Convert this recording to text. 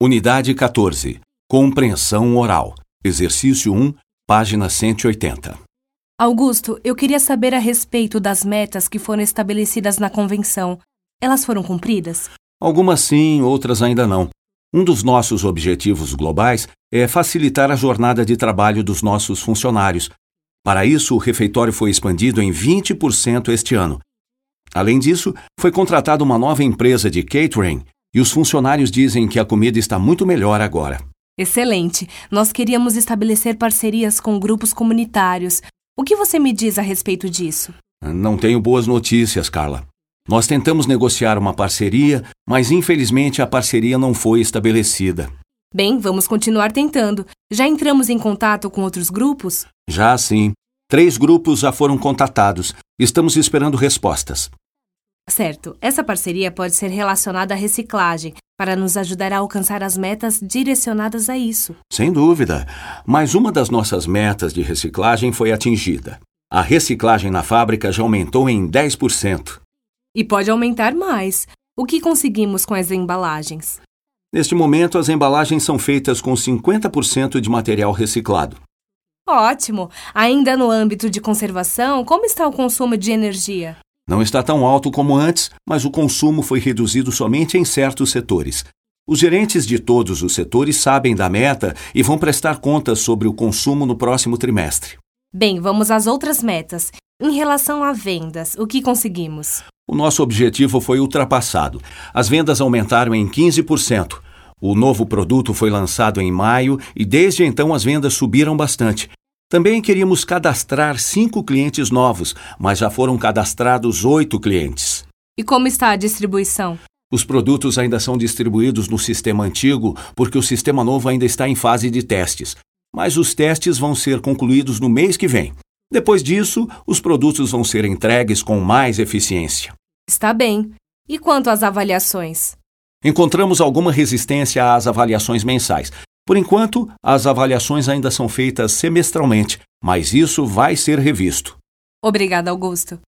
Unidade 14. Compreensão oral. Exercício 1, página 180. Augusto, eu queria saber a respeito das metas que foram estabelecidas na convenção. Elas foram cumpridas? Algumas sim, outras ainda não. Um dos nossos objetivos globais é facilitar a jornada de trabalho dos nossos funcionários. Para isso, o refeitório foi expandido em 20% este ano. Além disso, foi contratada uma nova empresa de catering e os funcionários dizem que a comida está muito melhor agora. Excelente! Nós queríamos estabelecer parcerias com grupos comunitários. O que você me diz a respeito disso? Não tenho boas notícias, Carla. Nós tentamos negociar uma parceria, mas infelizmente a parceria não foi estabelecida. Bem, vamos continuar tentando. Já entramos em contato com outros grupos? Já sim. Três grupos já foram contatados. Estamos esperando respostas. Certo. Essa parceria pode ser relacionada à reciclagem, para nos ajudar a alcançar as metas direcionadas a isso. Sem dúvida. Mas uma das nossas metas de reciclagem foi atingida. A reciclagem na fábrica já aumentou em 10%. E pode aumentar mais. O que conseguimos com as embalagens? Neste momento, as embalagens são feitas com 50% de material reciclado. Ótimo! Ainda no âmbito de conservação, como está o consumo de energia? Não está tão alto como antes, mas o consumo foi reduzido somente em certos setores. Os gerentes de todos os setores sabem da meta e vão prestar contas sobre o consumo no próximo trimestre. Bem, vamos às outras metas. Em relação a vendas, o que conseguimos? O nosso objetivo foi ultrapassado. As vendas aumentaram em 15%. O novo produto foi lançado em maio e desde então as vendas subiram bastante. Também queríamos cadastrar cinco clientes novos, mas já foram cadastrados oito clientes. E como está a distribuição? Os produtos ainda são distribuídos no sistema antigo porque o sistema novo ainda está em fase de testes. Mas os testes vão ser concluídos no mês que vem. Depois disso, os produtos vão ser entregues com mais eficiência. Está bem. E quanto às avaliações? Encontramos alguma resistência às avaliações mensais, por enquanto, as avaliações ainda são feitas semestralmente, mas isso vai ser revisto. Obrigada, Augusto.